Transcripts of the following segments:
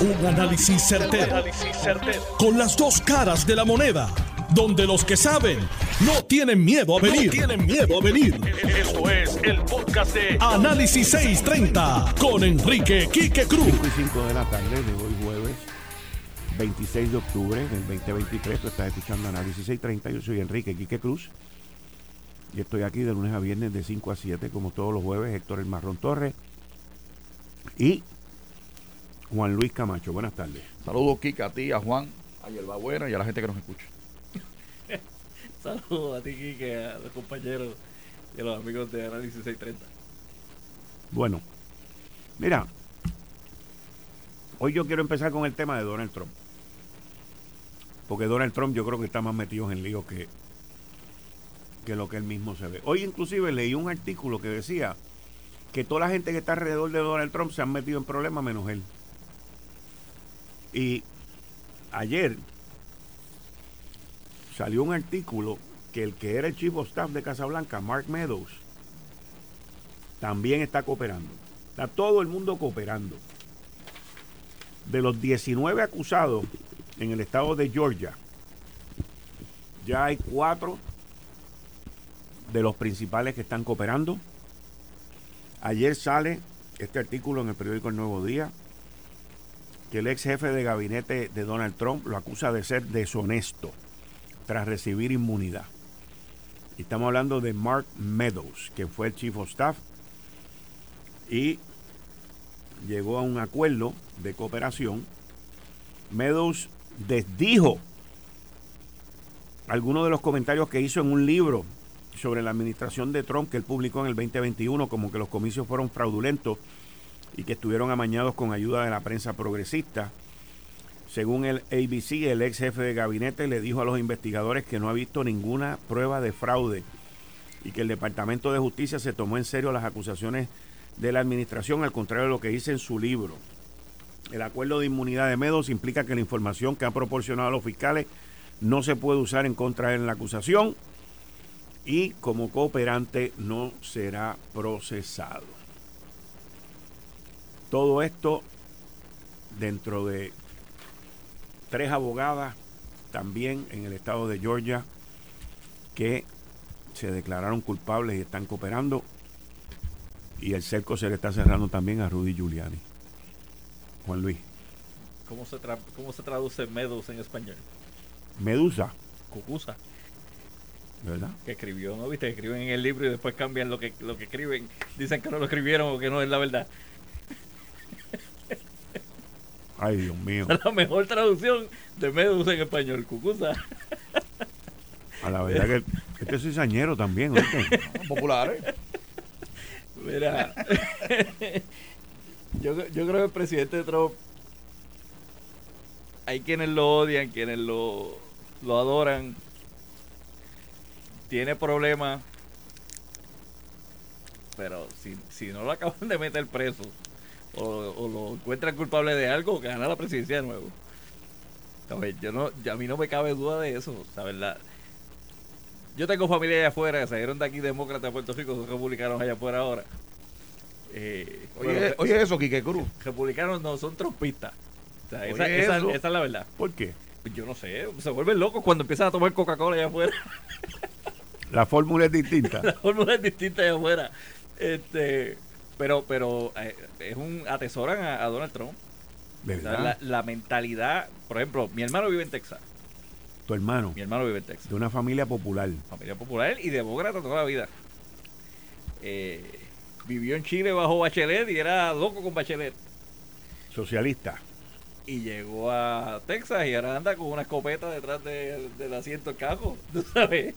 Un análisis certero, Con las dos caras de la moneda. Donde los que saben no tienen miedo a venir. tienen miedo a venir. Esto es el podcast de Análisis 630 con Enrique Quique Cruz. 5 y 5 de la tarde de hoy jueves 26 de octubre del 2023. Tú estás escuchando Análisis 630. Yo soy Enrique Quique Cruz. Y estoy aquí de lunes a viernes de 5 a 7, como todos los jueves. Héctor El Marrón Torres. Y Juan Luis Camacho. Buenas tardes. Saludos, Kika, a ti, a Juan, a Yerba Buena y a la gente que nos escucha. Saludos a ti, Kike, a los compañeros y a los amigos de Análisis 630. Bueno, mira, hoy yo quiero empezar con el tema de Donald Trump. Porque Donald Trump yo creo que está más metido en lío que, que lo que él mismo se ve. Hoy inclusive leí un artículo que decía que toda la gente que está alrededor de Donald Trump se han metido en problemas menos él. Y ayer salió un artículo que el que era el chief of staff de Casablanca, Mark Meadows, también está cooperando. Está todo el mundo cooperando. De los 19 acusados en el estado de Georgia, ya hay cuatro de los principales que están cooperando. Ayer sale este artículo en el periódico El Nuevo Día que el ex jefe de gabinete de Donald Trump lo acusa de ser deshonesto tras recibir inmunidad. Estamos hablando de Mark Meadows, que fue el chief of staff y llegó a un acuerdo de cooperación. Meadows desdijo algunos de los comentarios que hizo en un libro sobre la administración de Trump que él publicó en el 2021, como que los comicios fueron fraudulentos y que estuvieron amañados con ayuda de la prensa progresista. Según el ABC, el ex jefe de gabinete le dijo a los investigadores que no ha visto ninguna prueba de fraude y que el Departamento de Justicia se tomó en serio las acusaciones de la administración, al contrario de lo que dice en su libro. El acuerdo de inmunidad de Medos implica que la información que ha proporcionado a los fiscales no se puede usar en contra de la acusación y como cooperante no será procesado. Todo esto dentro de tres abogadas también en el estado de Georgia que se declararon culpables y están cooperando. Y el cerco se le está cerrando también a Rudy Giuliani. Juan Luis. ¿Cómo se, cómo se traduce Medusa en español? Medusa. Cucusa. ¿Verdad? Que escribió, ¿no? Viste, escriben en el libro y después cambian lo que, lo que escriben. Dicen que no lo escribieron o que no es la verdad. Ay, Dios mío. La mejor traducción de Medusa en español, Cucusa. A la verdad que este es cizañero también, Populares. Mira, yo, yo creo que el presidente Trump, hay quienes lo odian, quienes lo, lo adoran, tiene problemas, pero si, si no lo acaban de meter preso, o, lo encuentran culpable de algo que gana la presidencia de nuevo. Yo no, a mí no me cabe duda de eso, la verdad. Yo tengo familia allá afuera, salieron de aquí demócratas de Puerto Rico, son republicanos allá afuera ahora. Eh, oye, eso, Quique Cruz. Republicanos no, son trompistas. esa, esa, es la verdad. ¿Por qué? Pues yo no sé, se vuelven locos cuando empiezan a tomar Coca-Cola allá afuera. La fórmula es distinta. la fórmula es distinta allá afuera. Este, pero, pero eh, es un atesoran a, Donald Trump. la, mentalidad, por ejemplo, mi hermano vive en Texas. ¿Tu hermano? Mi hermano vive en Texas. De una familia popular. Familia popular y demócrata toda la vida. Eh, vivió en Chile bajo Bachelet y era loco con Bachelet. Socialista. Y llegó a Texas y ahora anda con una escopeta detrás del asiento del carro. ¿Tú sabes?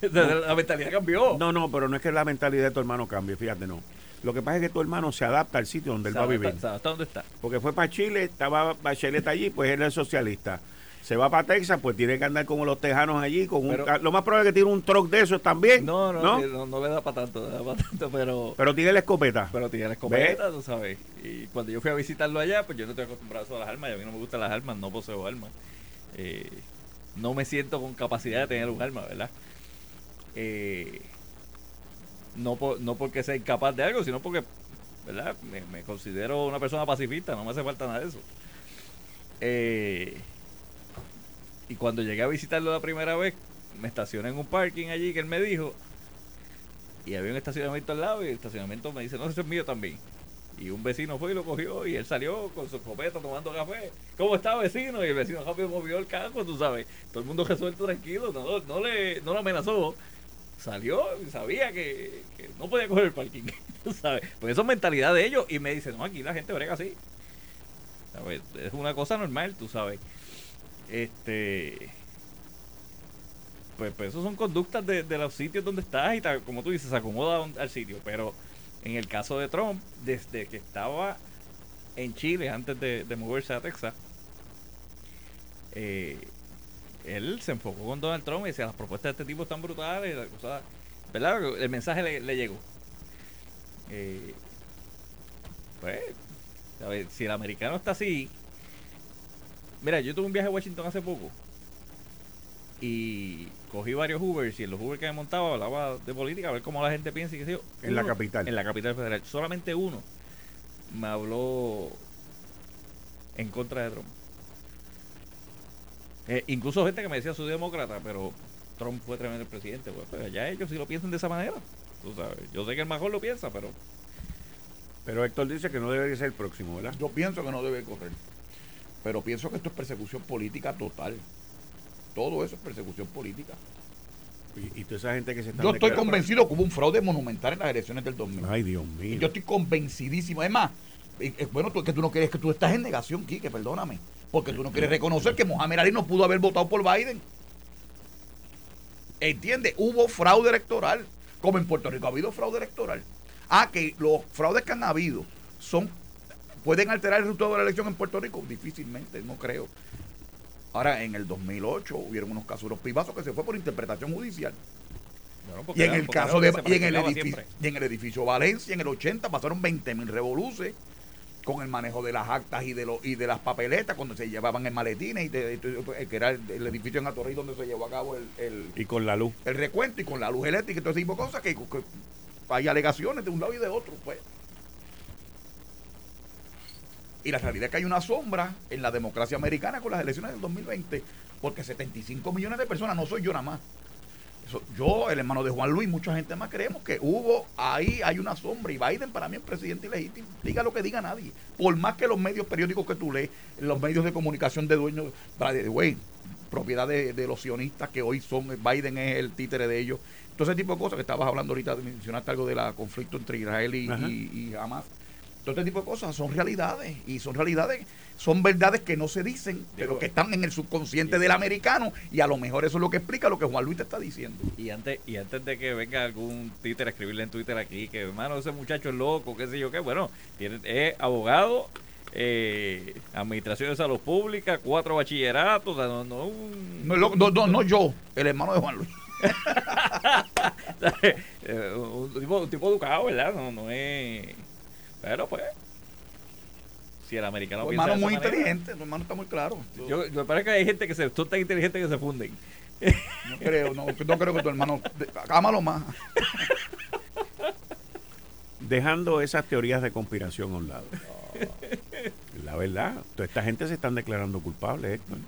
la mentalidad cambió. No, no, pero no es que la mentalidad de tu hermano cambie, fíjate, no. Lo que pasa es que tu hermano se adapta al sitio donde él va a vivir. ¿Hasta dónde está? Porque fue para Chile, estaba Bachelet allí, pues él es socialista. Se va para Texas, pues tiene que andar como los tejanos allí. con un, Lo más probable es que tiene un truck de esos también. No, no, no, le da para tanto, da para tanto, pero... Pero tiene la escopeta. Pero tiene la escopeta, tú sabes. Y cuando yo fui a visitarlo allá, pues yo no estoy acostumbrado a las armas y a mí no me gustan las armas, no poseo armas. Eh, no me siento con capacidad de tener un arma, ¿verdad? Eh, no, no porque sea incapaz de algo, sino porque ¿verdad? Me, considero una persona pacifista, no me hace falta nada de eso. Eh, y cuando llegué a visitarlo la primera vez, me estacioné en un parking allí que él me dijo. Y había un estacionamiento al lado y el estacionamiento me dice, no, ese es mío también. Y un vecino fue y lo cogió y él salió con su escopeta tomando café. ¿Cómo está vecino? Y el vecino rápido movió el carro, tú sabes. Todo el mundo resuelto tranquilo, no, no, le, no lo amenazó. Salió sabía que, no podía coger el parking, sabes. Porque eso es mentalidad de ellos. Y me dice, no, aquí la gente brega así. ¿Sabes? Es una cosa normal, tú sabes. Este pues, pues eso son conductas de, los sitios donde estás y como tú dices, se acomoda al sitio. Pero en el caso de Trump, desde que estaba en Chile antes de, moverse a Texas, eh, él se enfocó con Donald Trump y decía, las propuestas de este tipo están brutales, ¿verdad? El mensaje le, llegó. Eh, pues, si el americano está así, mira, yo tuve un viaje a Washington hace poco y cogí varios Ubers y en los Uber que me montaba hablaba de política, a ver cómo la gente piensa y qué sé yo. En la capital. En la capital federal. Solamente uno me habló en contra de Trump. Eh, incluso gente que me decía soy demócrata, pero Trump fue tremendo presidente. Pues, pues, ya ellos sí lo piensan de esa manera. Tú sabes. Yo sé que el mejor lo piensa, pero. Pero Héctor dice que no debería ser el próximo, ¿verdad? Yo pienso que no debe correr. Pero pienso que esto es persecución política total. Todo eso es persecución política. Y, toda esa gente que se está. Yo estoy convencido que hubo un fraude monumental en las elecciones del 2000. Ay, Dios mío. yo estoy convencidísimo. Además, es bueno, tú, que tú no quieres que tú estás en negación, Quique, perdóname. Porque tú no quieres reconocer que Mohamed Ali no pudo haber votado por Biden. ¿Entiendes? Hubo fraude electoral. Como en Puerto Rico ha habido fraude electoral. Ah, que los fraudes que han habido son pueden alterar el resultado de la elección en Puerto Rico. Difícilmente, no creo. Ahora, en el 2008 hubieron unos casos, los pibazos que se fue por interpretación judicial. y en el caso de y en el, edificio, y en el edificio Valencia, en el 80 pasaron 20 mil revoluces con el manejo de las actas y de los y de las papeletas cuando se llevaban en maletines y que era el, edificio en Atorrey donde se llevó a cabo el, y con la luz el recuento y con la luz eléctrica y todo ese tipo de cosas que, que hay alegaciones de un lado y de otro pues y la realidad es que hay una sombra en la democracia americana con las elecciones del 2020, porque 75 millones de personas, no soy yo nada más. Yo, el hermano de Juan Luis, mucha gente más creemos que hubo, ahí hay una sombra y Biden para mí es presidente ilegítimo. Diga lo que diga nadie. Por más que los medios periódicos que tú lees, los medios de comunicación de dueños, de propiedad de, los sionistas que hoy son, Biden es el títere de ellos. Todo ese tipo de cosas que estabas hablando ahorita, mencionaste algo del conflicto entre Israel y, y, y Hamas todo este tipo de cosas son realidades y son realidades, son verdades que no se dicen, pero que están en el subconsciente del americano y a lo mejor eso es lo que explica lo que Juan Luis te está diciendo. Y antes y antes de que venga algún Twitter a escribirle en Twitter aquí que hermano ese muchacho es loco, qué sé yo qué, bueno, tiene, es abogado, eh, administración de salud pública, cuatro bachilleratos, no, no, no, no, no, yo, el hermano de Juan Luis. Eh, un, tipo, un tipo educado, ¿verdad? No, no es pero pues, si el americano tu hermano muy inteligente, tu hermano está muy claro. Yo, me parece que hay gente que se, son tan inteligentes que se funden. No creo, no, no creo que tu hermano, ámalo más. Dejando esas teorías de conspiración a un lado. La verdad, toda esta gente se están declarando culpables, Héctor.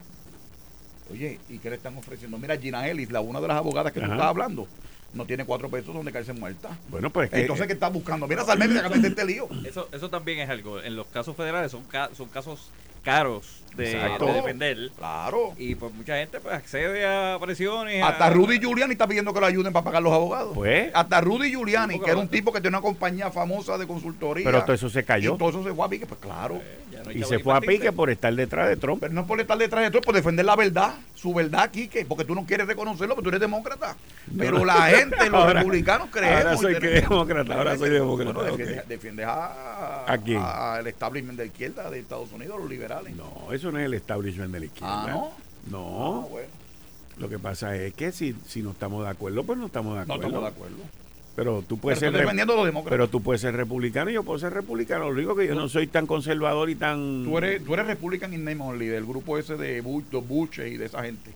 Oye, ¿y qué le están ofreciendo? Mira, Gina Ellis, la una de las abogadas que tú estabas hablando, no tiene cuatro pesos donde caerse muerta. Bueno, pues Entonces, ¿qué está buscando? Mira, Salmén, de este lío. Eso, eso también es algo. En los casos federales son, son casos caros de, defender. Claro. Y pues mucha gente pues accede a presiones. Hasta Rudy Giuliani está pidiendo que lo ayuden para pagar los abogados. Pues. Hasta Rudy Giuliani, que era un tipo que tiene una compañía famosa de consultoría. Pero todo eso se cayó. Y todo eso se fue a pique, pues claro. Pues, y se fue a pique por estar detrás de Trump. Pero no por estar detrás de Trump, por defender la verdad, su verdad aquí, que porque tú no quieres reconocerlo, porque tú eres demócrata. Pero la gente, los republicanos creemos. Ahora soy demócrata, ahora soy demócrata. defiendes, a, ¿A, al establishment de izquierda de Estados Unidos, los liberales. No, eso no es el establishment de la izquierda. Ah, no. No. Ah, Lo que pasa es que si, si no estamos de acuerdo, pues no estamos de acuerdo. No estamos de acuerdo. Pero tú puedes ser Pero tú puedes ser republicano y yo puedo ser republicano. Lo único que yo no soy tan conservador y tan. Tú eres, tú eres Republican in name only, del grupo ese de Bush, los Bush y de esa gente.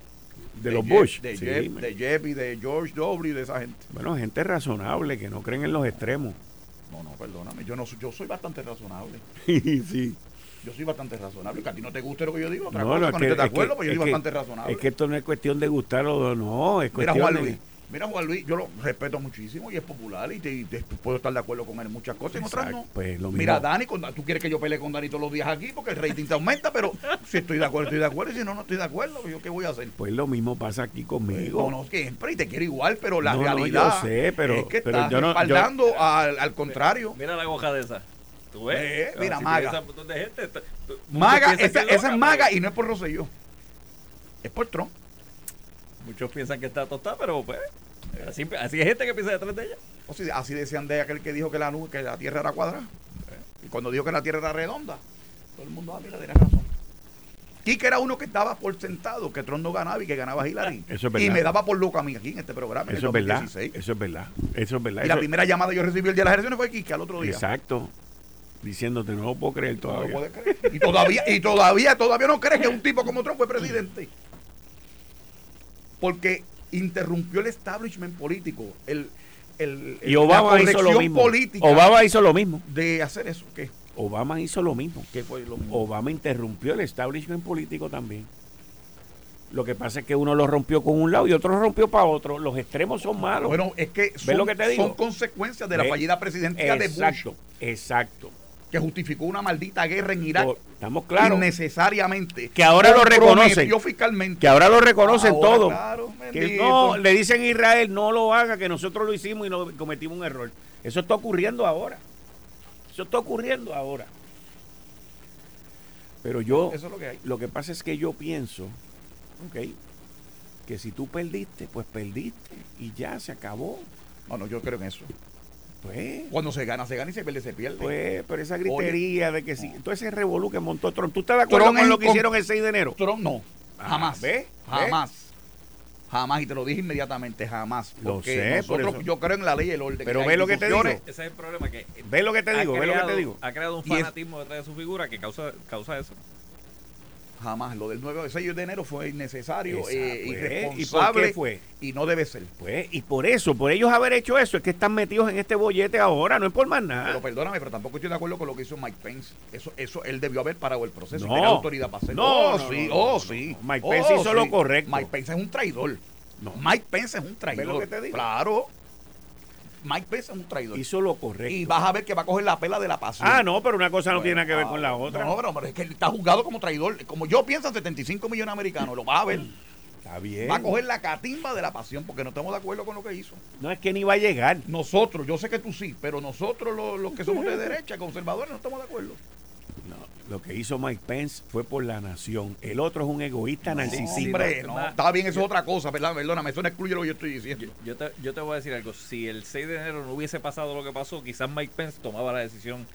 De, los Bush. De, Jeff, de Jeff y de George W. y de esa gente. Bueno, gente razonable que no creen en los extremos. No, no, perdóname. Yo, no, yo soy bastante razonable. sí. Yo soy bastante razonable. Que a ti no te guste lo que yo digo, otra No, cosa, no, que es no que- de es que- acuerdo, pero yo es soy que- bastante razonable. Es que esto no es cuestión de gustarlo o no, es Mira cuestión Juan de- Luis. Mira Juan Luis, yo lo respeto muchísimo y es popular y, te- y te- puedo estar de acuerdo con él en muchas cosas y en otras no. pues, lo mismo. Mira, Dani, con- tú quieres que yo pelee con Dani todos los días aquí porque el rating te aumenta, pero si estoy de acuerdo, estoy de acuerdo y si no, no estoy de acuerdo, ¿yo qué voy a hacer? Pues lo mismo pasa aquí conmigo. No, no, siempre y te quiero igual, pero la No, no, realidad yo sé, pero- es que pero estás yo no- yo- al, al contrario. Mira la goja de esa. ¿Tú ves? Eh, Ah, mira, si maga. de gente, esa, es esa es loca, maga pero y no es por Rosselló. Es por Trump. Muchos piensan que está tostada, pero pues. Así, así hay gente que piensa detrás de ella. O sea, así decían de aquel que dijo que la que la tierra era cuadrada. Y cuando dijo que la tierra era redonda, todo el mundo, ah, mira, tiene razón. Quique era uno que estaba por sentado, que Trump no ganaba y que ganaba Hillary. Eso es y verdad. me daba por loco a mí aquí en este programa. en Eso el es verdad. 2016. Eso es verdad. Eso es verdad. Y la primera llamada que yo recibí el día de las elecciones fue Quique al otro día. Exacto. Diciéndote, no lo puedo creer No lo todavía. puedes creer. Y todavía, y todavía, todavía no crees que un tipo como Trump fue presidente. Porque interrumpió el establishment político, el, el, y Obama la hizo lo mismo. política Obama hizo lo mismo. de hacer eso. ¿Qué? Obama hizo lo mismo. ¿Qué fue lo mismo? Obama interrumpió el establishment político también. Lo que pasa es que uno lo rompió con un lado y otro lo rompió para otro. Los extremos son malos. Bueno, es que son, lo que te digo? son consecuencias de la fallida presidencia de exacto, Bush, exacto. Que justificó una maldita guerra en Irak Estamos claros. innecesariamente. Que ahora lo reconocen. Fiscalmente. Que ahora lo reconocen Ahora, todo. claro, que no, le dicen a Israel, no lo haga, que nosotros lo hicimos y no cometimos un error. Eso está ocurriendo ahora. Eso está ocurriendo ahora. Pero yo, Eso es lo que hay. lo que pasa es que yo pienso, ok, que si tú perdiste, pues perdiste y ya se acabó. Bueno, yo creo en eso. Pues, Cuando se gana, se gana y se pierde, se pierde. pues, pero esa gritería de que sí. Entonces ese revolú que montó Trump. ¿Tú estás de acuerdo Trump con lo que con- hicieron el 6 de enero? Trump no. Ah, Jamás. ¿ve? ¿Ve? Jamás. Jamás. Y te lo dije inmediatamente, jamás. Lo Porque sé, por nosotros, yo creo en la ley y el orden. Pero ve lo que te digo. Ese es el problema que. ¿Ves lo que te digo? ¿Ves lo que creado- te digo? Ha creado un es- fanatismo detrás de su figura que causa, causa eso. Jamás. Lo del 9 de 6 de enero fue innecesario, eh, pues. ¿Y por irresponsable. qué fue? Y no debe ser. Pues, y por eso, por ellos haber hecho eso, es que están metidos en este bollete ahora, no es por más nada. Pero perdóname, pero tampoco estoy de acuerdo con lo que hizo Mike Pence. Eso, eso él debió haber parado el proceso. No. y tenía autoridad para hacerlo. No, oh, no, sí, oh, sí. Mike Oh, Pence hizo lo sí. correcto. Mike Pence es un traidor. No. Mike Pence es un traidor. lo que te digo? Claro. Mike Pence es un traidor. Hizo lo correcto. Y vas a ver que va a coger la pela de la pasión. ah, no, pero una cosa no Bueno, tiene nada que ver ah, con la otra. No, pero, pero es que él está juzgado como traidor. Como yo pienso, 75 millones de americanos, lo vas a ver. Está bien. Va a coger la catimba de la pasión porque no estamos de acuerdo con lo que hizo. No es que ni va a llegar. Nosotros, yo sé que tú sí, pero nosotros los, los que somos de derecha, conservadores, no estamos de acuerdo. Lo que hizo Mike Pence fue por la nación. El otro es un egoísta narcisista. Hombre, no, está bien, eso es otra cosa, ¿verdad? Perdóname, eso no excluye lo que yo estoy diciendo. Yo te, yo te voy a decir algo. Si el 6 de enero no hubiese pasado lo que pasó, quizás Mike Pence tomaba la decisión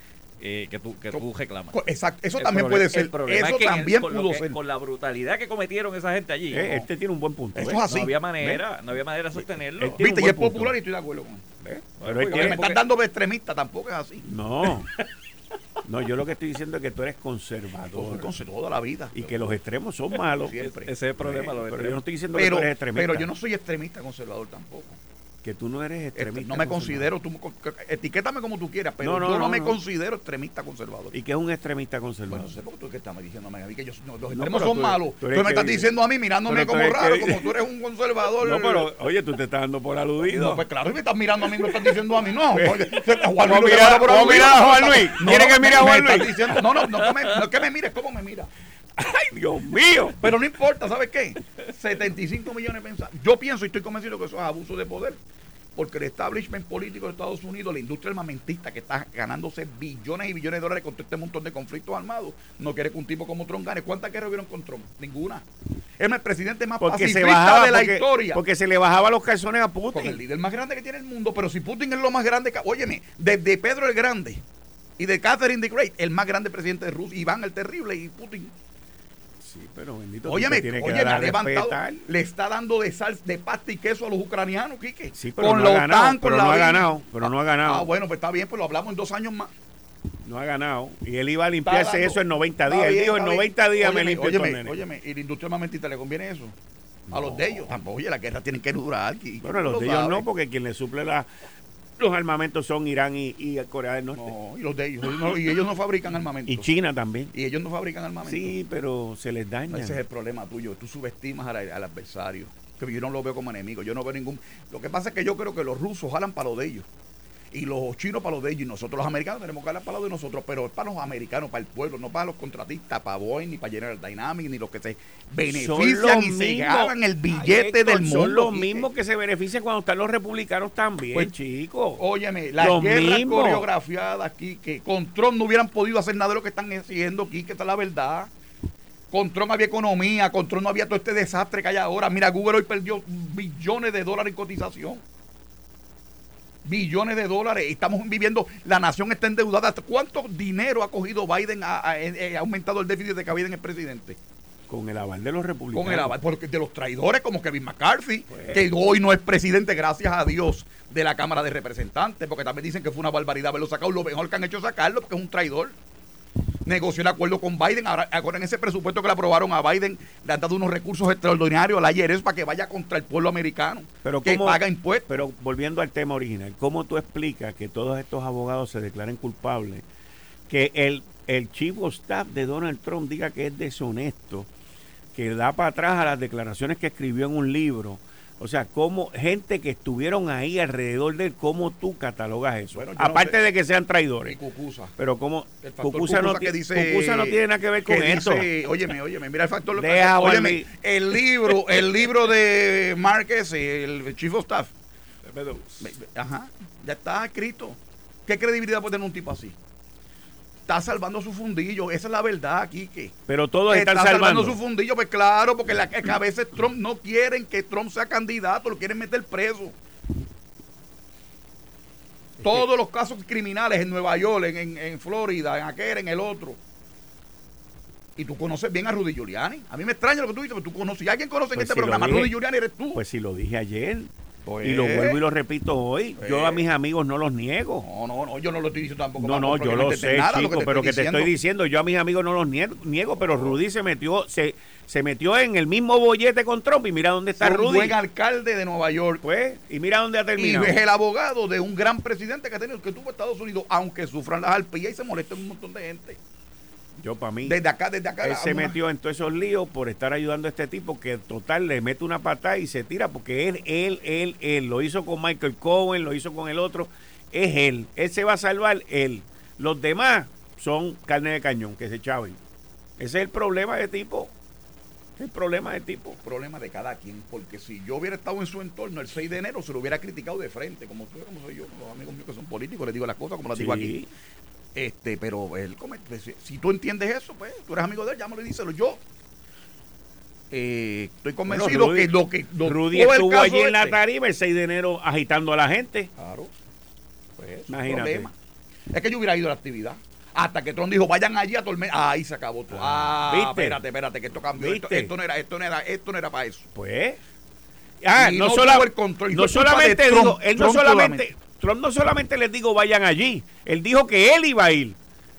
eh, que, tú, que tú reclamas. Exacto, eso El también puede el ser. problema Eso es que el- también pudo que- ser. Con la brutalidad que cometieron esa gente allí. Eh, no, Este tiene un buen punto. Eso ¿ves? es así. no había manera, no había manera de sostenerlo. Él Viste, y es punto. popular y estoy de acuerdo con él. Pero él tiene- me están dando extremista, tampoco es así. No. No, yo lo que estoy diciendo es que tú eres Yo soy conservador. con toda la vida. Y que los extremos son malos. Siempre. Ese es el problema. Pero yo no estoy diciendo que tú eres extremista. pero yo no soy extremista conservador tampoco. Que tú no eres Este, extremista. no me considero, tú, etiquétame como tú quieras, pero No, no, yo no, no, me considero extremista conservador. ¿Y que es un extremista Bueno, conservador? no sé por qué tú que estás diciéndome a mí que yo, los extremos son tú- malos. tú me estás diciendo a mí mirándome como raro, que- como tú eres un conservador. No, pero, oye, tú te estás dando por aludido. No, pues claro, si me estás mirando a mí, me estás diciendo a mí, no. porque- Juan Luis por vamos a Juan no, Luis. no, ¿Quiere que mire a Juan Luis? no, no, no, no que me mires, ¿cómo me mira? ¡Ay, Dios mío! Pero no importa, ¿sabes qué? 75 millones de pensados. Yo pienso y estoy convencido que eso es abuso de poder. Porque el establishment político de Estados Unidos, la industria armamentista que está ganándose billones y billones de dólares con todo este montón de conflictos armados, no quiere que un tipo como Trump gane. ¿Cuántas guerras hubieron con Trump? Ninguna. Es el presidente más Porque se bajaba, de la porque, historia. porque se le bajaba los calzones a con el Putin. líder más grande que tiene el mundo. Pero si Putin es lo más grande, que- óyeme, desde Pedro el Grande y de Catherine the Great, el más grande presidente de Rusia, Iván el Terrible y Putin. Sí, pero bendito, Óyeme, te tienes que oye, dar le a ha levantado, le está dando de sal, de pasta y queso a los ucranianos, Quique. Sí, pero con no ha ganado, pero no ha ganado, pero no ha ganado. Ah, bueno, pues está bien, pues lo hablamos en dos años más. No ha ganado. Y él iba a limpiarse dando- eso en 90 Está días. Él dijo, en está bien. 90 días me Óyeme, limpio estos óyeme, óyeme, y la industria armamentista le conviene eso. A los de ellos. Tampoco, oye, la guerra tiene que durar. Bueno, tú los lo de ellos no, porque quien le suple la, los armamentos son Irán y, y Corea del Norte. No, y los de ellos. no, y ellos no fabrican armamento. Y China también. Y ellos no fabrican armamento. Sí, pero se les daña. ese es el problema tuyo. Tú subestimas al, al adversario. Que yo no lo veo como enemigo. Yo no veo ningún. Lo que pasa es que yo creo que los rusos jalan para lo de ellos. Y los chinos para lo de ellos. Y nosotros los americanos tenemos que jalar para lo de nosotros. Pero es para los americanos, para el pueblo. No para los contratistas, para Boeing, ni para General Dynamics, ni los que se benefician y se ganan el billete del mundo. Son los mismos que se benefician cuando están los republicanos también, Pues, chicos. Óyeme, las Los guerras mismos. coreografiadas aquí, que con Trump no hubieran podido hacer nada de lo que están haciendo aquí, que esta es la verdad. Con Trump había economía, con Trump no había todo este desastre que hay ahora. Mira, Google hoy perdió billones de dólares en cotización. Billones de dólares. Estamos viviendo, la nación está endeudada. ¿Cuánto dinero ha cogido Biden? Ha, ha- ha aumentado el déficit de que Biden es presidente. Con el aval de los republicanos. Con el aval porque de los traidores como Kevin McCarthy, que hoy no es presidente, gracias a Dios, de la Cámara de Representantes, porque también dicen que fue una barbaridad haberlo sacado. Lo mejor que han hecho es sacarlo, porque es un traidor. Negoció el acuerdo con Biden. Ahora, ahora en ese presupuesto que le aprobaron a Biden, le han dado unos recursos extraordinarios a la IRS para que vaya contra el pueblo americano, Pero que ¿cómo- paga impuestos. Pero volviendo al tema original, ¿cómo tú explicas que todos estos abogados se declaren culpables? Que el, el chief of staff de Donald Trump diga que es deshonesto, que da para atrás a las declaraciones que escribió en un libro. O sea, cómo gente que estuvieron ahí alrededor de él, ¿cómo tú catalogas eso? Bueno, yo no Aparte sé. de que sean Y traidores. Cucusa. Pero como Cucusa no, Cucusa que ti- dice- Cucusa no tiene nada que ver con que esto. dice, óyeme, óyeme, mira el factor. Deja, óyeme, Barbie. el libro, el libro de Márquez, el Chief of Staff. Ajá, ya está escrito. ¿Qué credibilidad puede tener un tipo así? Está salvando su fundillo, esa es la verdad, Quique. Pero todos Está están salvando. su fundillo, pues claro, porque la, que a veces Trump no quieren que Trump sea candidato, lo quieren meter preso. Todos los casos criminales en Nueva York, en, en- en Florida, en aquel, en el otro. Y tú conoces bien a Rudy Giuliani. A mí me extraña lo que tú dices, pero tú conoces. Si alguien conoce en Pues este si programa, dije. Rudy Giuliani eres tú. Pues si lo dije ayer. Pues, Y lo vuelvo y lo repito hoy. Yo a Pues. mis amigos no los niego. No, no, no, yo no lo estoy diciendo tampoco. No, no, yo lo sé, nada, lo chico, te pero que te estoy diciendo, yo a mis amigos no los niego, niego, pero Rudy se metió, se, se metió en el mismo bollete con Trump y mira dónde está un Rudy. buen alcalde de Nueva York. Pues, y mira dónde ha Y terminado. es el abogado de un gran presidente que ha tenido, que tuvo Estados Unidos, aunque sufran las arpías y se molesten un montón de gente. Yo para mí, Desde acá, desde acá. él se metió en todos esos líos por estar ayudando a este tipo que total le mete una patada y se tira porque él, él, él, él, lo hizo con Michael Cohen, lo hizo con el otro, es él, él se va a salvar, él. Los demás son carne de cañón, que se chaven. Ese es el problema de tipo. El problema de tipo. problema de cada quien, porque si yo hubiera estado en su entorno el 6 de enero, se lo hubiera criticado de frente, como, tú- como soy yo, los amigos míos que son políticos, les digo las cosas como las digo aquí. Este, pero él, pues, si- tú entiendes eso, pues tú eres amigo de él, llámalo y díselo. Yo eh, estoy Bueno, convencido Rudy- que lo que. lo- Rudy estuvo allí en la este- tarima el 6 de enero agitando a la gente. Claro. Pues Imagínate. Es que yo hubiera ido a la actividad. Hasta que Trump dijo, vayan allí a tormentar. Ahí se acabó todo. Ah, Ah, ¿viste? espérate, espérate, que esto cambió. Esto, no era, esto no era, esto no era para eso. Pues. Ah, no, no sola- el control, no solamente él no Trump solamente. Trump no solamente les dijo vayan allí, él dijo que él iba a ir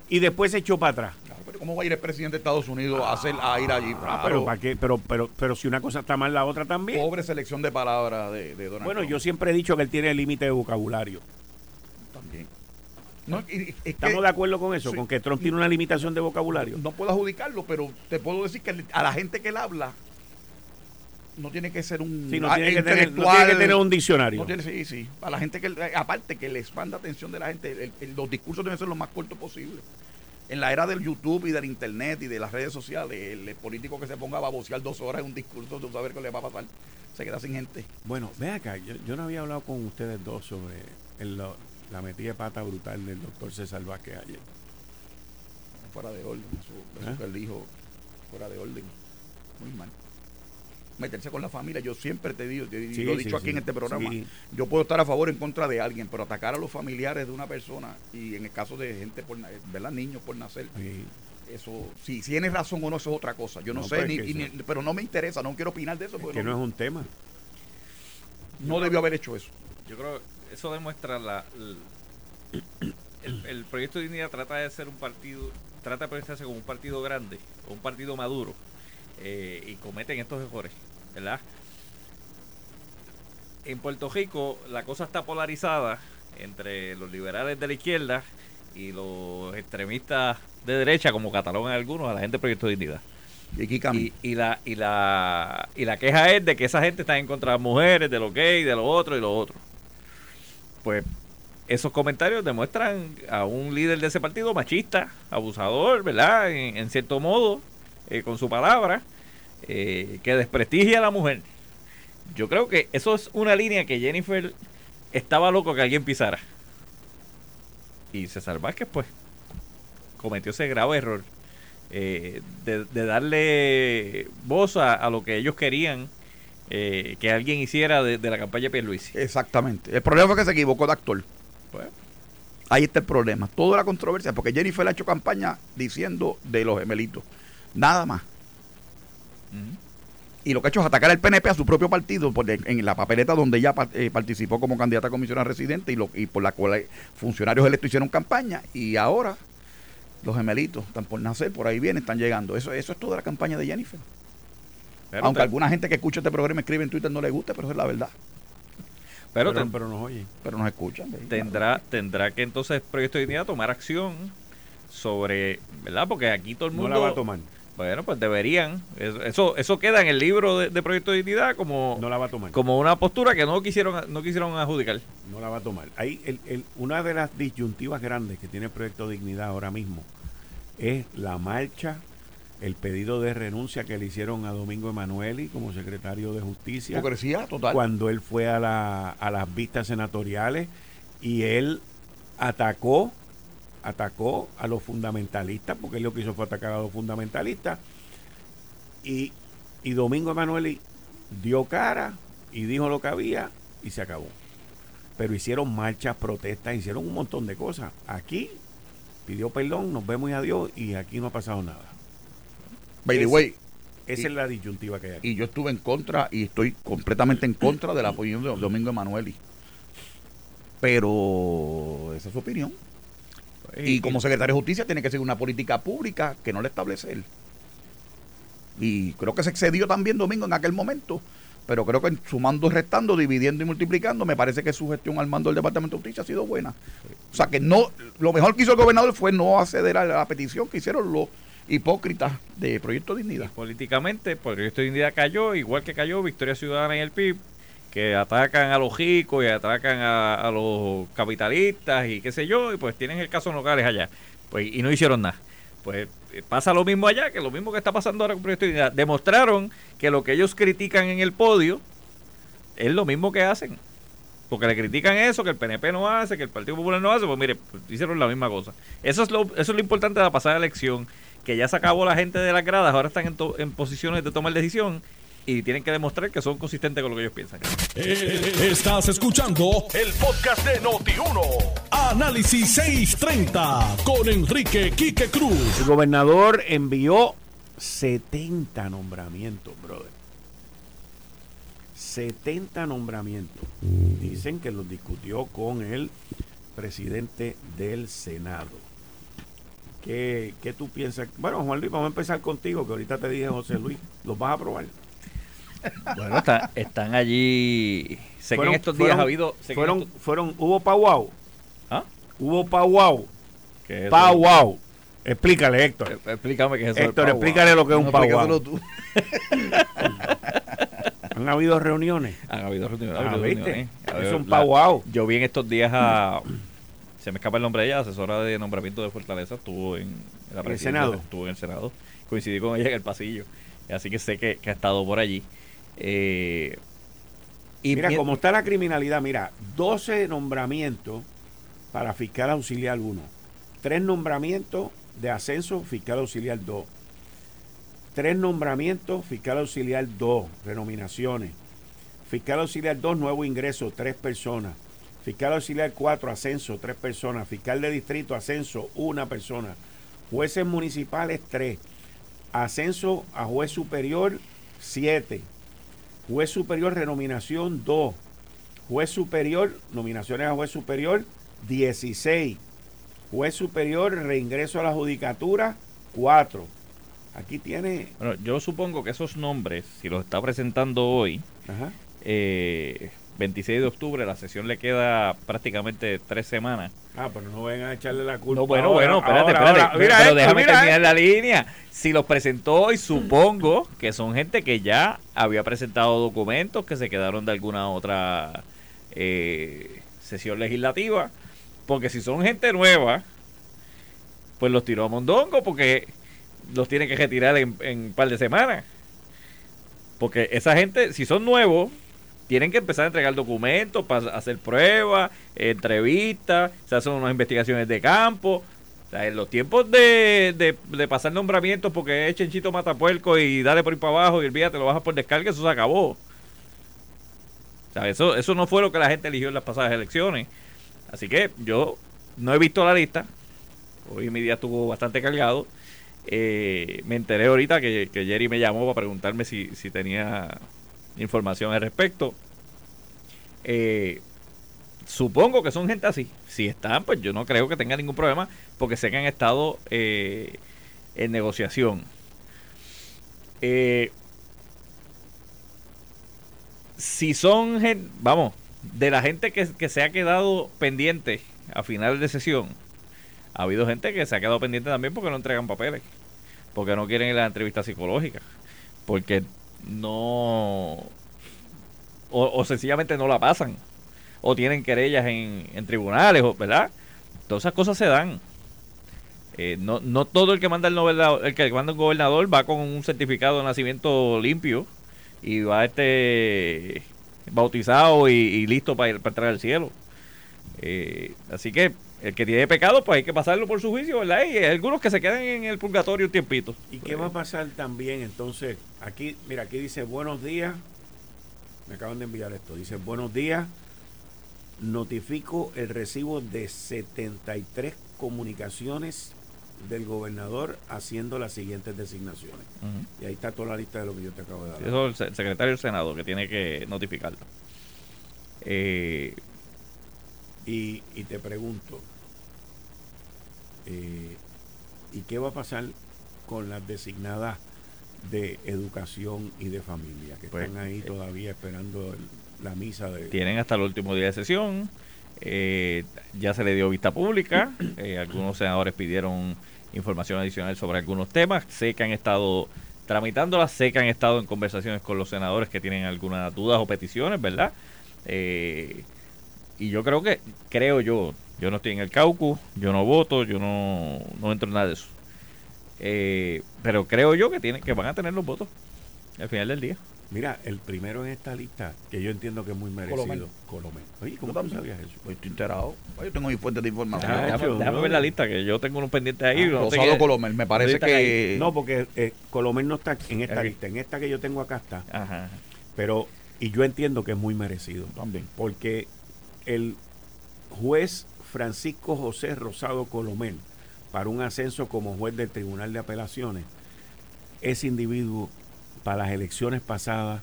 y después se echó para atrás. Claro, pero ¿Cómo va a ir el presidente de Estados Unidos a, hacer, a ir allí? Ah, pero, ¿para qué? pero, pero, pero si una cosa está mal, la otra también. Pobre selección de palabras de, de Donald Bueno, Trump. yo siempre he dicho que él tiene el límite de vocabulario. también. No, y- y- es que ¿Estamos de acuerdo con eso? Sí. Con que Trump tiene una limitación de vocabulario. No puedo adjudicarlo, pero te puedo decir que a la gente que él habla no tiene que ser un Sí, no tiene, que tener, no intelectual. tiene que tener un diccionario. No tiene- sí, sí. A la gente que, aparte que les manda atención de la gente, el- el- los discursos deben ser lo más cortos posible. En la era del YouTube y del Internet y de las redes sociales, el, el político que se ponga a babosear dos horas en un discurso, tú sabes qué le va a pasar. Se queda sin gente. Bueno, ve acá, yo, yo no había hablado con ustedes dos sobre el- la metida de pata brutal del doctor César Vázquez ayer. Fuera de orden. Eso, eso ¿Eh? que él dijo, fuera de orden. Muy mal. Meterse con la familia, yo siempre te digo, te Sí, lo he sí, dicho aquí sí. en este programa. Sí. Yo puedo estar a favor o en contra de alguien, pero atacar a los familiares de una persona y en el caso de gente por ¿verdad? niños por nacer, Sí. eso, si tienes razón o no, eso es otra cosa. Yo no, No, sé, ni, pero no me interesa, no quiero opinar de eso, porque Que no no, es un tema. no debió haber hecho eso. Yo creo que eso demuestra la, el, el- el proyecto de Dignidad trata de ser un partido, trata de presentarse como un partido grande o un partido maduro eh, y cometen estos errores, ¿verdad? En Puerto Rico la cosa está polarizada entre los liberales de la izquierda y los extremistas de derecha, como catalogan algunos, a la gente de Proyecto de Dignidad. Y, y, la, y, la, y la queja es de que esa gente está en contra de las mujeres, de los gays, de lo otro y lo otro. Pues esos comentarios demuestran a un líder de ese partido machista, abusador, ¿verdad? En, cierto modo, eh, con su palabra, eh, que desprestigia a la mujer. Yo creo que eso es una línea que Jennifer estaba loco que alguien pisara. Y César Vázquez, pues, cometió ese grave error eh, de, darle voz a, lo que ellos querían eh, que alguien hiciera de, la campaña de Pierluisi. Exactamente. El problema fue que se equivocó de actor. Pues, ahí está el problema. Toda la controversia, porque Jennifer ha hecho campaña diciendo de los gemelitos. Nada más. Y lo que ha hecho es atacar al PNP a su propio partido en la papeleta donde ella eh, participó como candidata a comisionada residente y, lo, y por la cual funcionarios electos hicieron campaña. Y ahora los gemelitos están por nacer, por ahí vienen, están llegando. Eso, eso es toda la campaña de Jennifer. Aunque alguna gente que escucha este programa escribe en Twitter no le guste, pero es la verdad. Pero, pero, nos oyen. Pero nos escuchan. Tendrá, tendrá que entonces el Proyecto de Dignidad tomar acción sobre, ¿verdad? Porque aquí todo el mundo... No la va a tomar. Bueno, pues deberían. Eso, eso queda en el libro de, Proyecto de Dignidad como, no la va a tomar. como una postura que no quisieron, no quisieron adjudicar. No la va a tomar. Ahí el, el, una de las disyuntivas grandes que tiene el Proyecto de Dignidad ahora mismo es la marcha, el pedido de renuncia que le hicieron a Domingo Emanueli como secretario de Justicia. total. Cuando él fue a, la, a las vistas senatoriales y él atacó atacó a los fundamentalistas, porque él lo que hizo fue atacar a los fundamentalistas. Y, y Domingo Emanueli dio cara y dijo lo que había y se acabó. Pero hicieron marchas, protestas, hicieron un montón de cosas. Aquí pidió perdón, nos vemos y adiós, y aquí no ha pasado nada. By the way, esa es la disyuntiva que hay Y yo estuve en contra y estoy completamente en contra de la opinión de Domingo Emanueli. Pero esa es su opinión. Y, como secretario de Justicia tiene que seguir una política pública que no le establece él. Y creo que se excedió también Domingo en aquel momento pero creo que sumando y restando, dividiendo y multiplicando, me parece que su gestión al mando del Departamento de Justicia ha sido buena. O sea que no, lo mejor que hizo el gobernador fue no acceder a la petición que hicieron los hipócritas de Proyecto Dignidad. políticamente, Proyecto Dignidad cayó, igual que cayó Victoria Ciudadana y el PIB, que atacan a los ricos y atacan a, los capitalistas y qué sé yo, y pues tienen el caso locales allá. Pues, y no hicieron nada. Pues eh, pasa lo mismo allá, que lo mismo que está pasando ahora con Proyecto Dignidad. Demostraron que lo que ellos critican en el podio es lo mismo que hacen. Porque le critican eso, que el PNP no hace, que el Partido Popular no hace, pues mire, pues, hicieron la misma cosa. Eso es lo, eso es lo importante de la pasada elección, que ya se acabó la gente de las gradas, ahora están en, en posiciones de tomar decisión y tienen que demostrar que son consistentes con lo que ellos piensan. Eh, estás escuchando el podcast de Noti1. Análisis 630 con Enrique Quique Cruz. El gobernador envió 70 nombramientos, brother. 70 nombramientos. Dicen que los discutió con el presidente del Senado. ¿Qué, ¿Qué, tú piensas? Bueno, Juan Luis, vamos a empezar contigo, que ahorita te dije, José Luis, ¿los vas a aprobar? Bueno, están allí. Sé que en estos días ha habido. Fueron, fueron, hubo Pauau. ¿Ah? Hubo Pauau. Pauau. Explícale, Héctor. Eh, explícame qué es eso. Héctor, explícale lo que es un Pauau. ¿Han habido reuniones? Han habido reuniones. Ah, ¿viste? Es un Pauau. Yo vi en estos días a. Se me escapa el nombre de ella, asesora de nombramiento de Fortaleza, estuvo en, la ¿En el Senado. Estuvo en el Senado. Coincidí con ella en el pasillo. Así que sé que ha estado por allí. Eh, y mira, como está la criminalidad, mira, 12 nombramientos para fiscal auxiliar 1, 3 nombramientos de ascenso fiscal auxiliar 2, 3 nombramientos fiscal auxiliar 2, renominaciones, fiscal auxiliar 2, nuevo ingreso, 3 personas, fiscal auxiliar 4, ascenso, 3 personas, fiscal de distrito, ascenso, 1 persona, jueces municipales, 3, ascenso a juez superior, 7, Juez superior, renominación 2. Juez superior, nominaciones a juez superior 16. Juez superior, reingreso a la judicatura 4. Aquí tiene... Bueno, yo supongo que esos nombres, si los está presentando hoy, eh, 26 de octubre, la sesión le queda prácticamente tres semanas. Ah, pero no vayan a echarle la culpa. No, bueno, bueno, espérate, espérate. pero déjame terminar la línea. Si los presentó y supongo que son gente que ya había presentado documentos que se quedaron de alguna otra eh, sesión legislativa. Porque si son gente nueva, pues los tiró a Mondongo porque los tiene que retirar en, en un par de semanas. Porque esa gente, si son nuevos, tienen que empezar a entregar documentos para hacer pruebas, entrevistas, se hacen unas investigaciones de campo. O sea, en los tiempos de, de, pasar nombramientos porque es Chenchito Matapuerco y dale por ir para abajo y olvídate, lo bajas por descarga, eso se acabó. O sea, eso, eso no fue lo que la gente eligió en las pasadas elecciones. Así que yo no he visto la lista. Hoy mi día estuvo bastante cargado. Eh, me enteré ahorita que, que, Jerry me llamó para preguntarme si, si tenía información al respecto. Eh, supongo que son gente así. Si están, pues yo no creo que tenga ningún problema porque sé que han estado eh, en negociación. Eh, si son, vamos, de la gente que, que, se ha quedado pendiente a final de sesión, ha habido gente que se ha quedado pendiente también porque no entregan papeles, porque no quieren la entrevista psicológica, porque no o, sencillamente no la pasan o tienen querellas en, en tribunales, ¿verdad? Todas esas cosas se dan. Eh, no, no todo el que manda el, gobernador, el que manda un gobernador va con un certificado de nacimiento limpio y va este bautizado y, listo para, ir, para entrar al cielo. Eh, así que el que tiene pecado, pues hay que pasarlo por su juicio, ¿verdad? Y hay algunos que se quedan en el purgatorio un tiempito. ¿Y qué va a pasar también entonces? Aquí, mira, aquí dice buenos días. Me acaban de enviar esto. Dice buenos días. Notifico el recibo de 73 comunicaciones del gobernador haciendo las siguientes designaciones. Y ahí está toda la lista de lo que yo te acabo de dar. Eso es el secretario del Senado que tiene que notificarlo. Eh, y, y te pregunto, eh, ¿Y qué va a pasar con las designadas de educación y de familia que pues, están ahí eh, todavía esperando la misa de... Tienen hasta el último día de sesión. Eh, ya se le dio vista pública. algunos senadores pidieron información adicional sobre algunos temas. Sé que han estado tramitándolas, sé que han estado en conversaciones con los senadores que tienen algunas dudas o peticiones, ¿verdad? y yo creo que, creo yo, yo no estoy en el caucus, yo no voto, yo no, no entro en nada de eso. Eh, pero creo yo que, tienen, que van a tener los votos al final del día. Mira, el primero en esta lista, que yo entiendo que es muy merecido, Colomel. Oye, ¿cómo tú sabías eso? Pues estoy enterado. Yo tengo mi fuente de información. déjame, ver la lista, que yo tengo unos pendientes ahí. Ah, Rosado Colomel, me parece que... No, porque eh, Colomel no está en esta lista. En esta que yo tengo acá está. Ajá. Pero, y yo entiendo que es muy merecido. También. Porque el juez Francisco José Rosado Colomel para un ascenso como juez del Tribunal de Apelaciones. Ese individuo para las elecciones pasadas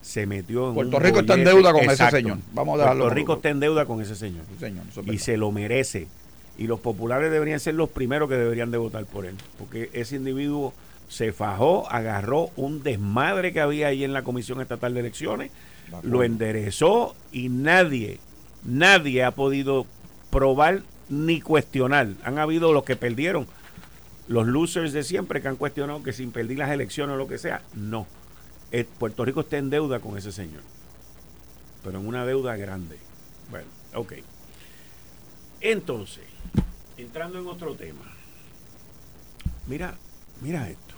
se metió en Puerto Rico está en deuda con ese señor. Vamos a Puerto Rico está en deuda con ese señor. y se lo merece. Y los populares deberían ser los primeros que deberían de votar por él. Porque ese individuo se fajó, agarró un desmadre que había ahí en la Comisión Estatal de Elecciones, lo enderezó y nadie, nadie ha podido probar ni cuestionar. Han habido los que perdieron, los losers de siempre que han cuestionado que sin perder las elecciones o lo que sea. No. Eh, Puerto Rico está en deuda con ese señor. Pero en una deuda grande. Bueno, ok. Entonces, entrando en otro tema. Mira, mira esto.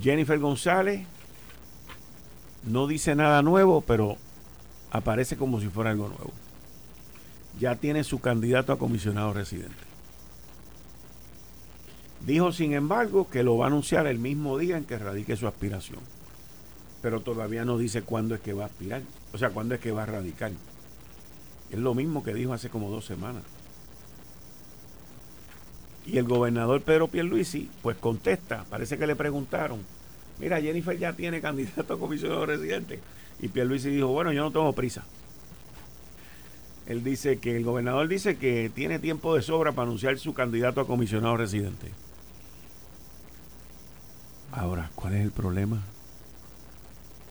Jennifer González no dice nada nuevo, pero aparece como si fuera algo nuevo ya tiene su candidato a comisionado residente. Dijo, sin embargo, que lo va a anunciar el mismo día en que radique su aspiración. Pero todavía no dice cuándo es que va a aspirar. O sea, cuándo es que va a radicar. Es lo mismo que dijo hace como dos semanas. Y el gobernador Pedro Pierluisi, pues contesta. Parece que le preguntaron. Mira, Jennifer ya tiene candidato a comisionado residente. Y Pierluisi dijo, bueno, yo no tengo prisa. Él dice que el gobernador dice que tiene tiempo de sobra para anunciar su candidato a comisionado residente. Ahora, ¿cuál es el problema?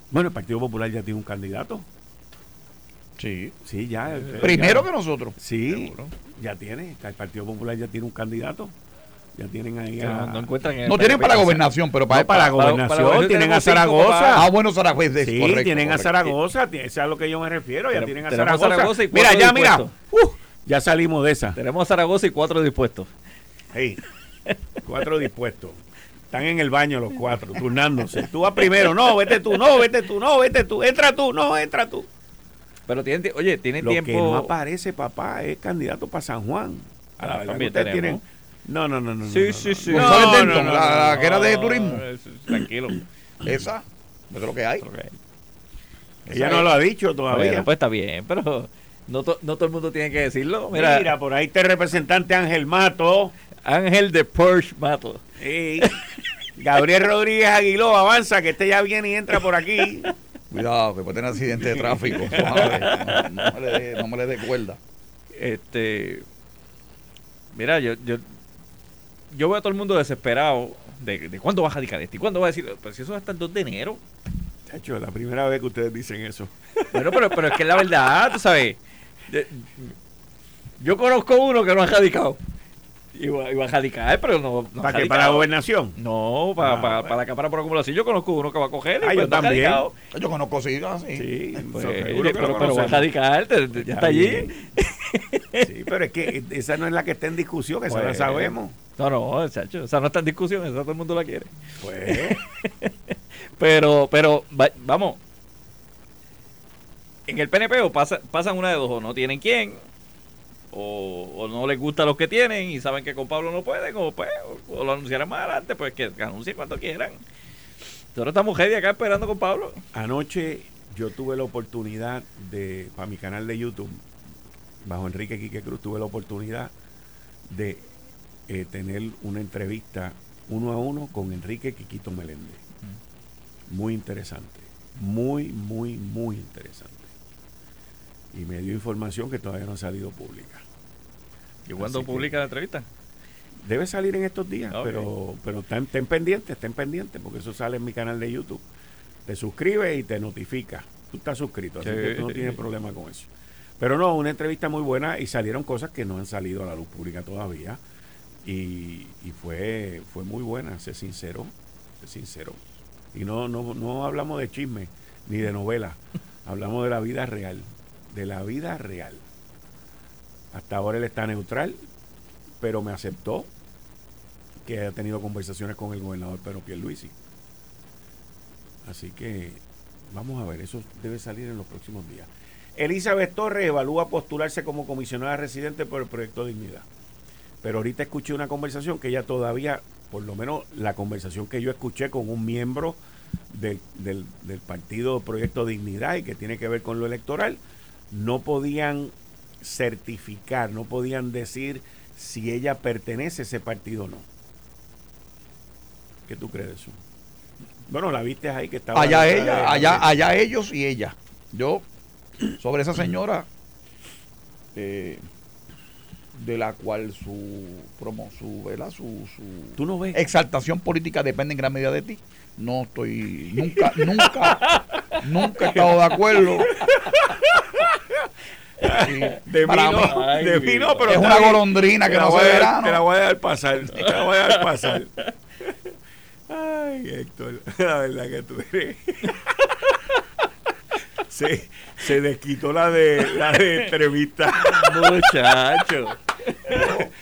Bueno, el Partido Popular ya tiene un candidato. Sí. Sí, ya. eh, Primero ya. que nosotros. Sí, Seguro. ya tiene. El Partido Popular ya tiene un candidato. Ya tienen ahí a... no, encuentran en No tienen para la gobernación, pero para, No, para gobernación, para- para- tienen a Zaragoza. Ah, bueno, Zaragoza. Sí, correcto, tienen a. Zaragoza, es a lo que yo me refiero, ya tienen a Zaragoza. Zaragoza y mira, ya, mira, uh, ya salimos de esa. Tenemos a Zaragoza y cuatro dispuestos. Sí, cuatro dispuestos. Están en el baño los cuatro, turnándose. Tú vas primero, no, vete tú, no, vete tú, no, vete tú, entra tú, no, entra tú. Pero tienen, tie- oye, tienen Lo tiempo. que no aparece, papá, es candidato para San Juan. A la verdad ustedes tenemos. tienen... No, no, no, no. Sí, no, sí, no. sí. No, González no, Denton, no, la- no, la que era de turismo. eso- Tranquilo. Esa, eso es lo que hay. Ok. Ella no lo ha dicho todavía. Bueno, pues está bien, pero no, to- no todo el mundo tiene que decirlo. Mira, Mira, por ahí está el representante Ángel Mato. Ángel de Porsche Mato. Sí. Gabriel Rodríguez Aguiló, avanza, que este ya viene y entra por aquí. Cuidado, que puede tener accidente de tráfico. No, no me le dé- no me le dé cuerda. Este. Mira, yo, yo, yo veo a todo el mundo desesperado de, de cuándo va a radicar esto y cuándo va a decir. Pues si eso es hasta el 2 de enero. Chacho, la primera vez que ustedes dicen eso. Bueno, pero, pero es que es la verdad, tú sabes. De- Yo conozco uno que no ha radicado. Y va a radicar, pero no. ¿Para qué? ¿Para la gobernación? No, para, Ah, para, bueno. para la Cámara por acumulación. Yo conozco uno que va a coger. Ah, pues yo también. radicado. Yo conozco sí, ah, sí. Sí, Pues, seguro que pero, lo pero va a radicar, te- te- ya está allí. Sí, pero es que esa no es la que está en discusión, esa la Pues, sabemos. No, no, chacho, o sea, no está en discusión, esa todo el mundo la quiere. Pues, Pero, pero, va- vamos. En el PNP o pasa- pasan una de dos, o no tienen quién, o, o no les gusta los que tienen y saben que con Pablo no pueden, o, pues, o, o lo anunciarán más adelante, pues que, que anuncien cuando quieran. Nosotros estamos heavy acá esperando con Pablo. anoche yo tuve la oportunidad de, para mi canal de YouTube, bajo Enrique Quique Cruz, tuve la oportunidad de eh, tener una entrevista uno a uno con Enrique Quiquito Meléndez. Muy interesante. Muy, muy, muy interesante. Y me dio información que todavía no ha salido pública. ¿Y cuándo publica la entrevista? Debe salir en estos días, pero, pero estén, estén pendientes, estén pendientes, porque eso sale en mi canal de YouTube. Te suscribes y te notifica. Tú estás suscrito, así Sí, que tú no sí, tienes sí. problema con eso. Pero no, una entrevista muy buena y salieron cosas que no han salido a la luz pública todavía. Y, y fue, fue muy buena, se sinceró, se sinceró. Y no, no, no hablamos de chisme ni de novela, hablamos de la vida real, de la vida real. Hasta ahora él está neutral, pero me aceptó que ha tenido conversaciones con el gobernador Pedro Pierluisi. Así que vamos a ver, eso debe salir en los próximos días. Elizabeth Torres evalúa postularse como comisionada residente por el proyecto Dignidad. Pero ahorita escuché una conversación que ella todavía, por lo menos la conversación que yo escuché con un miembro del, del, del partido Proyecto Dignidad y que tiene que ver con lo electoral, no podían certificar, no podían decir si ella pertenece a ese partido o no. ¿Qué tú crees de eso? Bueno, la viste ahí que estaba... Allá de- ella, allá, allá ellos y ella. Yo, sobre esa señora, eh, de la cual su promo, su, ¿verdad? su, su ¿Tú no ves? exaltación política depende en gran medida de ti. No estoy, nunca, nunca, nunca he estado de acuerdo. Sí, De mí para no, mí Ay, de mí no, pero es una golondrina que la no voy se verano. Te la voy a dar pasar. Te la voy a dar pasar. Ay, Héctor, la verdad que tú eres. Se, se desquitó la de la de entrevista. Muchacho.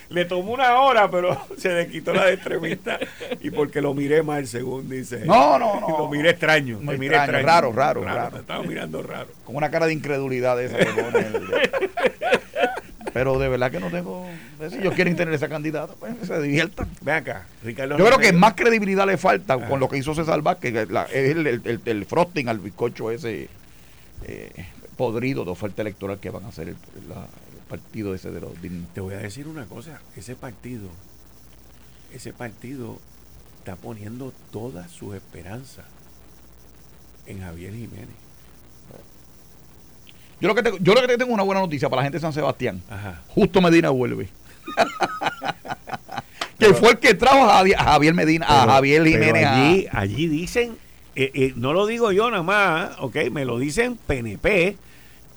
Le tomó una hora, pero se desquitó la de entrevista. Y porque lo miré mal, según dice. No, no, no. Lo miré extraño. Te miré extraño, raro, raro, raro. Te estaba mirando raro. con una cara de incredulidad esa que pone pero de verdad que no tengo si ellos quieren tener esa candidata pues se diviertan Ven acá, Ricardo. yo creo que más credibilidad le falta Ah. con lo que hizo César Vázquez que la- es el, el, el- el frosting al bizcocho ese eh, podrido de oferta electoral que van a hacer el, la- partido ese de los dignos. Te voy a decir una cosa, ese partido, ese partido está poniendo todas sus esperanzas en Javier Jiménez. yo lo que tengo, yo lo que tengo una buena noticia para la gente de San Sebastián Ajá. justo Medina vuelve que fue el que trajo a Javier, a Javier Medina a Pero- Javier pero Jiménez a- allí, allí dicen, eh, eh, no lo digo yo nada más, ok, me lo dicen PNP,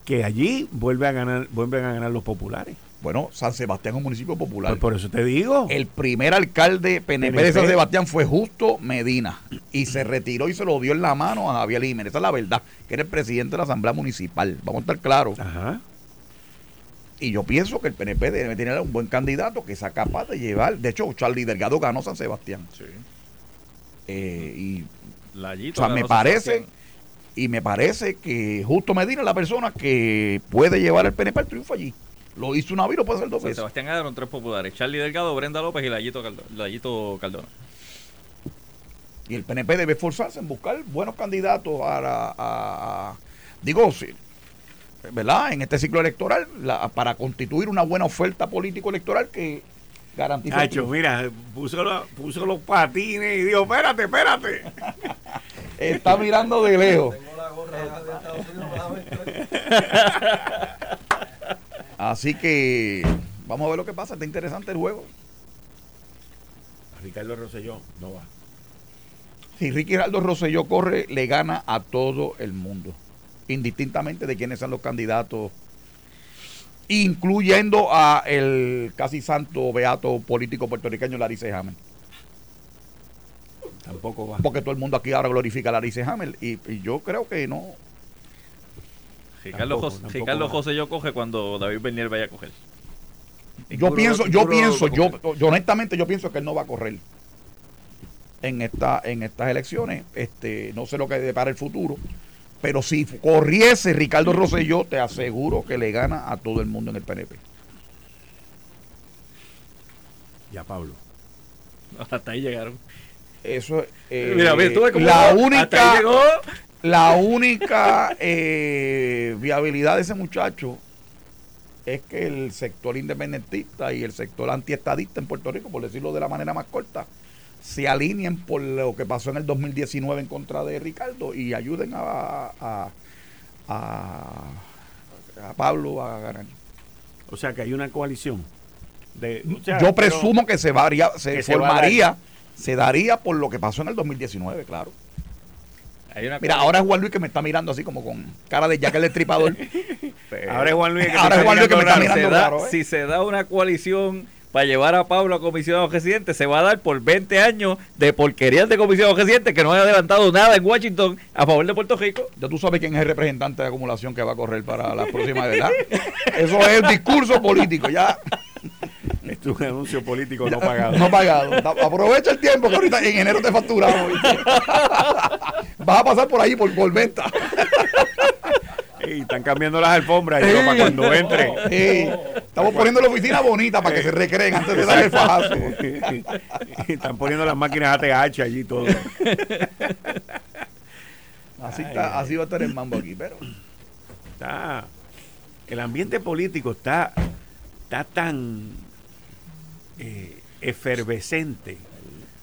que allí vuelve a ganar, vuelven a ganar los populares. Bueno, San Sebastián es un municipio popular. Pues por eso te digo. El primer alcalde PNP, de San Sebastián fue Justo Medina y se retiró y se lo dio en la mano a Javier Jiménez. Esa es la verdad, que era el presidente de la Asamblea Municipal. Vamos a estar claros. Ajá. Y yo pienso que el PNP debe tener un buen candidato que sea capaz de llevar. De hecho, Charlie Delgado ganó San Sebastián. Sí. Eh, y Layito o sea, me parece, Sebastián. Y me parece que Justo Medina es la persona que puede llevar al PNP al triunfo allí. Lo hizo y lo puede hacer dos veces. Sebastián ganaron tres populares. Charlie Delgado, Brenda López y Layito, Caldo- Layito Cardona. Y el PNP debe esforzarse en buscar buenos candidatos para, a- digo, ¿verdad? En este ciclo electoral, la- para constituir una buena oferta político-electoral que Hacho, triunfo. mira, puso, la- puso los patines y dijo, espérate, espérate. Está mirando de lejos. Así que vamos a ver lo que pasa. Está interesante el juego. Ricardo Rosselló no va. Si Ricky Geraldo Rosselló corre, le gana a todo el mundo, indistintamente de quiénes sean los candidatos, incluyendo a el casi santo beato político puertorriqueño Larice Hamel, Tampoco va. porque todo el mundo aquí ahora glorifica a Larice Hamel y, y yo creo que no. Ricardo, Tampoco, José, tampoco Ricardo. José yo coge cuando David Bernier vaya a coger. Yo pienso, yo pienso, yo, yo honestamente yo pienso que él no va a correr en esta, en estas elecciones. Este, no sé lo que depara el futuro. Pero si corriese Ricardo Rosselló, te aseguro que le gana a todo el mundo en el PNP. Y a Pablo. Hasta ahí llegaron. Eso eh, mira, mira, tú la hasta ahí única, llegó. la única eh, viabilidad de ese muchacho es que el sector independentista y el sector antiestadista en Puerto Rico, por decirlo de la manera más corta, se alineen por lo que pasó en el 2019 en contra de Ricardo y ayuden a, a, a, a Pablo a ganar. O sea que hay una coalición. De, o sea, Yo pero- presumo que se, varía, se que formaría, se daría por lo que pasó en el 2019, claro. Hay una Mira, ahora es Juan Luis que me está mirando así como con cara de Jack el Destripador. Ahora es Juan Luis que Ahora te es Juan Luis que me está mirando se mirando da- raro, ¿eh? si se da una coalición para llevar a Pablo a comisionado residente, se va a dar por 20 años de porquerías de comisionado residente que no haya levantado nada en Washington a favor de Puerto Rico. Ya tú sabes quién es el representante de acumulación que va a correr para la próxima, ¿verdad? Eso es discurso político, ya Esto es un anuncio político no pagado. no pagado. Aprovecha el tiempo que ahorita en enero te facturamos. ¿viste? Vas a pasar por ahí por, por venta. Y están cambiando las alfombras para cuando entre. Estamos poniendo la oficina bonita para que se recreen antes de darle el fajazo. Están poniendo las máquinas ATH allí y todo. Así, está, así va a estar el mambo aquí, pero Está, el ambiente político está, está tan eh, efervescente,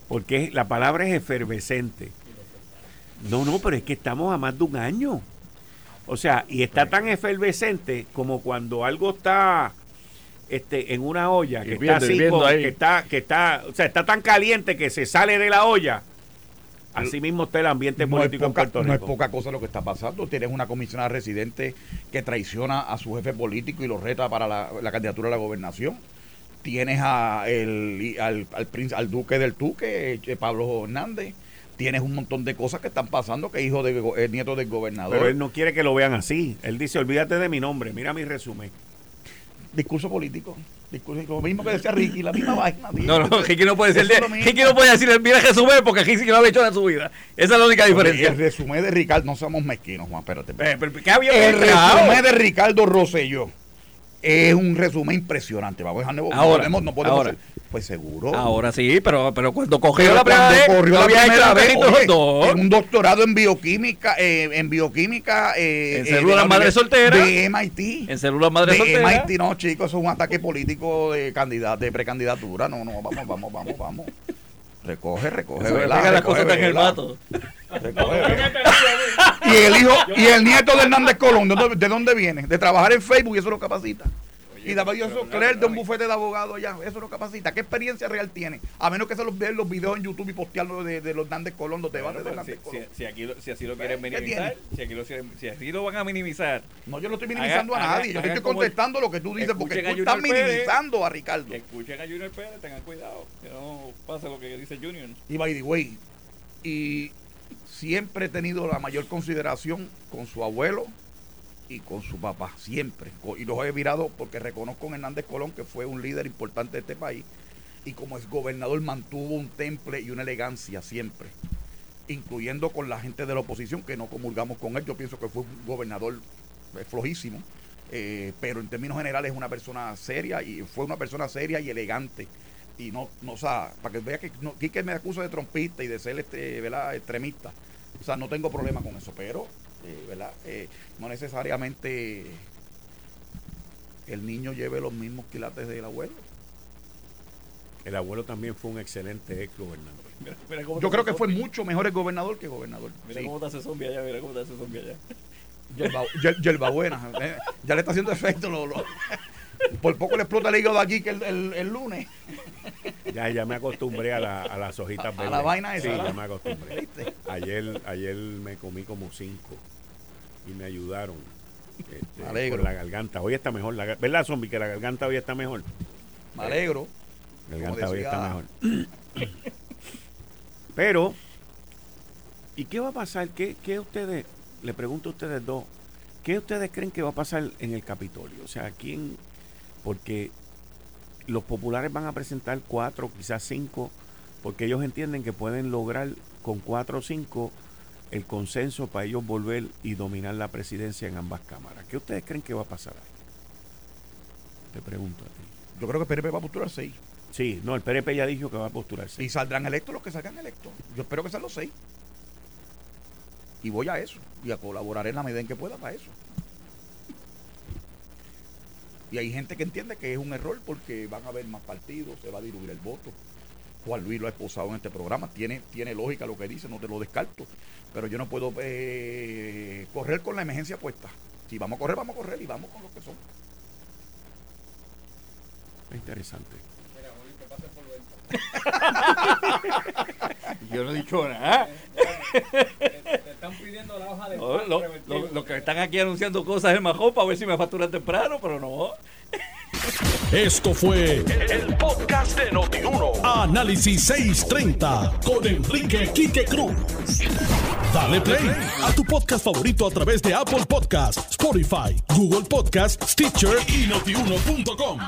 porque la palabra es efervescente. No, no, pero es que estamos a más de un año. O sea, y está tan efervescente como cuando algo está este, en una olla, que Hirviendo, está así, con- que está, que está, o sea, está tan caliente que se sale de la olla. Así mismo está el ambiente no político poca, en Puerto no es poca cosa lo que está pasando. Tienes una comisionada residente que traiciona a su jefe político y lo reta para la, la candidatura a la gobernación. Tienes a el, al, al, al duque del Duque, eh, Pablo Hernández. Tienes un montón de cosas que están pasando, que hijo de nieto del gobernador. Pero él no quiere que lo vean así. Él dice, olvídate de mi nombre, mira mi resumen. Discurso político. Discurso, lo mismo que decía Ricky, la misma vaina. tío. No, no, Ricky no puede lo mismo. Ricky no puede decirle, mira Jesús porque Ricky no había hecho en su vida. Esa es la única diferencia. El resumen de Ricardo, no somos mezquinos, Juan, espérate. espérate. Eh, pero, ¿qué había El resumen de Ricardo Rosselló es un resumen impresionante. Vamos a dejar no Ahora, podemos, no podemos ahora. Pues seguro. Ahora sí, pero, pero cuando cogió Pero la primera vez, corrió la primera vez, un doctorado en bioquímica, eh, en bioquímica, eh, En eh, células madre soltera. de MIT. En células madre de soltera. MIT, no, chicos, eso es un ataque político de candidato, de precandidatura. No, no, vamos, vamos, vamos, vamos. Recoge, recoge, ¿verdad? las Recoge, cosas en el ¿verdad? vato. Recoge, ¿verdad? Y el hijo, y el nieto de Hernández Colón, ¿de dónde, de dónde viene? De trabajar en Facebook y eso lo capacita. Y David Claire de un bufete de abogados allá. Eso lo capacita. ¿Qué experiencia real tiene? A menos que se los vean los videos en YouTube y postearlo de, de los Hernández Colón, los debates de Hernández si, Si, aquí si así lo quieren minimizar, si, aquí lo, si así lo van a minimizar. No, yo no estoy minimizando a nadie. yo estoy contestando lo que tú dices porque tú estás minimizando a Ricardo. Escuchen a Junior Pérez, tengan cuidado. Que no pase lo que dice Junior. Y by the way, y siempre he tenido la mayor consideración con su abuelo y con su papá, siempre. Y los he virado porque reconozco a Hernández Colón, que fue un líder importante de este país, y como es gobernador mantuvo un temple y una elegancia siempre, incluyendo con la gente de la oposición, que no comulgamos con él. Yo pienso que fue un gobernador eh, flojísimo, eh, pero en términos generales es una persona seria y fue una persona seria y elegante. Y no, no o sea, para que vea que no, que me acusa de trompista y de ser este, ¿verdad? extremista. O sea, no tengo problema con eso, pero eh, ¿verdad? Eh, no necesariamente el niño lleve los mismos quilates del abuelo. El abuelo también fue un excelente ex gobernador. Yo creo que fue mucho mejor el gobernador que gobernador. Mira cómo te hace zombie allá, mira cómo te hace zombie allá. Yerba, buena. Eh, ya le está haciendo efecto. Por poco le explota el hígado aquí que el, el, lunes. Ya, ya me acostumbré a, la, a las hojitas verdes. A la vaina esa. Sí, ya me acostumbré. Ayer, ayer me comí como cinco y me ayudaron este, alegro. la garganta. Hoy está mejor, la, ¿verdad, zombie? Que la garganta hoy está mejor. Me alegro. La garganta hoy está mejor. Pero, ¿y qué va a pasar? ¿Qué, qué ustedes, le pregunto a ustedes dos, ¿qué ustedes creen que va a pasar en el Capitolio? O sea, ¿quién? Porque los populares van a presentar cuatro, quizás cinco, porque ellos entienden que pueden lograr con cuatro o cinco el consenso para ellos volver y dominar la presidencia en ambas cámaras. ¿Qué ustedes creen que va a pasar ahí? Te pregunto a ti. Yo creo que el PRP va a postular seis. Sí, no, el PRP ya dijo que va a postular seis. Y saldrán electos los que salgan electos. Yo espero que sean los seis. Y voy a eso. Y a colaborar en la medida en que pueda para eso. Y hay gente que entiende que es un error porque van a haber más partidos, se va a diluir el voto. Juan Luis lo ha exposado en este programa, tiene, tiene lógica lo que dice, no te lo descarto. Pero yo no puedo eh, correr con la emergencia puesta. Si vamos a correr, vamos a correr y vamos con lo que son. interesante. Yo no he dicho nada. Te, están pidiendo la hoja de Los lo, que están aquí anunciando cosas es mejor para ver si me facturan temprano, pero no. Esto fue el, podcast de Notiuno. Análisis 630 con Enrique Quique Cruz. Dale play a tu podcast favorito a través de Apple Podcasts, Spotify, Google Podcasts, Stitcher y notiuno.com.